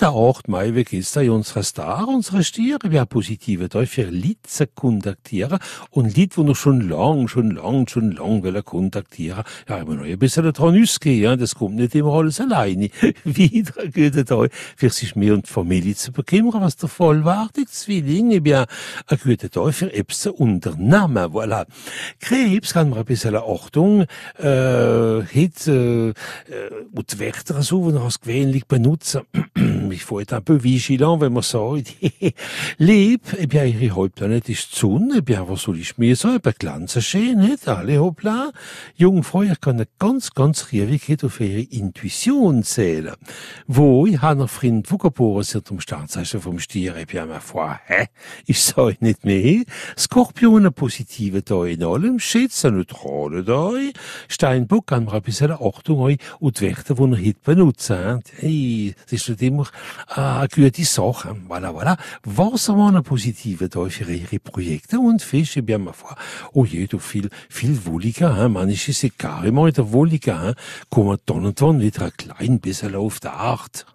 8. Mai, wie geht's da unsere Star, unsere Stiere, wir positive Lied zu kontaktieren und Lied, wo noch schon lang, schon lang, schon lang will er kontaktieren. Ja, immer noch ein bisschen dran ausgehen, ja, das kommt nicht immer alles alleine. Wieder guter Tag, für sich mehr und Familie zu bekümmern, was der vollwertige Zwilling, ich bin ein guter Tag für etwas zu unternehmen, voilà. Krebs kann man ein bisschen Achtung, äh, hat, äh, und die Wörter so, die als gewöhnlich benutzen, il faut être un peu vigilant, wenn man sagt, Lieb, eh bien, ihre Halbplanet ist die Sonne, eh bien, was soll ich mir sagen, eben glanzen schön, nicht? Alle hoppla. Jungfrau, ich kann ganz, ganz riesig auf ihre Intuition zählen. Wo, ich habe einen Freund, der geboren ist am Sternzeichen vom Stier, eh bien, ma foi, hä? Ich sage nicht mehr. Skorpion, ein positiver da in allem, Schätze, ein neutraler da, Steinbock, kann man ein bisschen Achtung, und die Werte, die er heute benutzen, hey, das ist nicht immer äh, gute Sache. Voilà, voilà. Was waren positive da für ihre Projekte und Fische, bien ma foi. Oh je, du viel, viel wohliger, hein? Manche ist carrément wieder wohliger, hein? Kommen dann und dann wieder ein klein bisschen auf der Art.